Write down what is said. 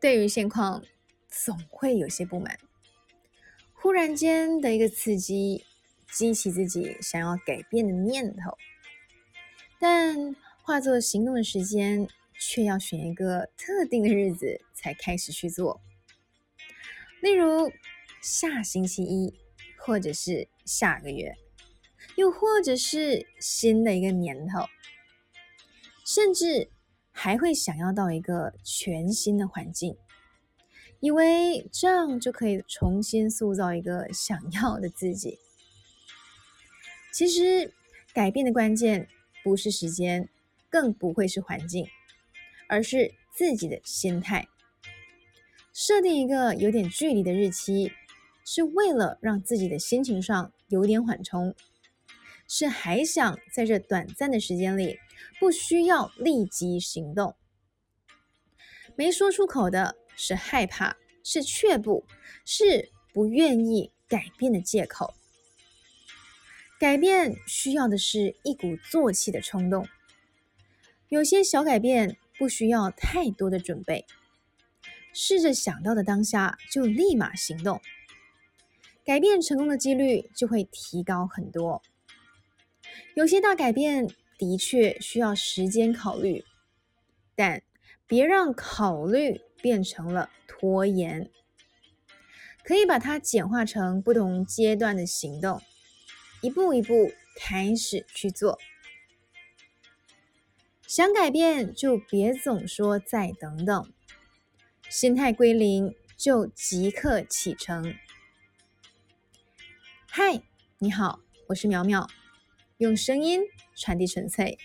对于现况总会有些不满，忽然间的一个刺激，激起自己想要改变的念头，但化作行动的时间却要选一个特定的日子才开始去做，例如下星期一，或者是下个月，又或者是新的一个年头，甚至。还会想要到一个全新的环境，以为这样就可以重新塑造一个想要的自己。其实，改变的关键不是时间，更不会是环境，而是自己的心态。设定一个有点距离的日期，是为了让自己的心情上有点缓冲，是还想在这短暂的时间里。不需要立即行动，没说出口的是害怕，是却步，是不愿意改变的借口。改变需要的是一股做气的冲动。有些小改变不需要太多的准备，试着想到的当下就立马行动，改变成功的几率就会提高很多。有些大改变。的确需要时间考虑，但别让考虑变成了拖延。可以把它简化成不同阶段的行动，一步一步开始去做。想改变就别总说再等等，心态归零就即刻启程。嗨，你好，我是苗苗。用声音传递纯粹。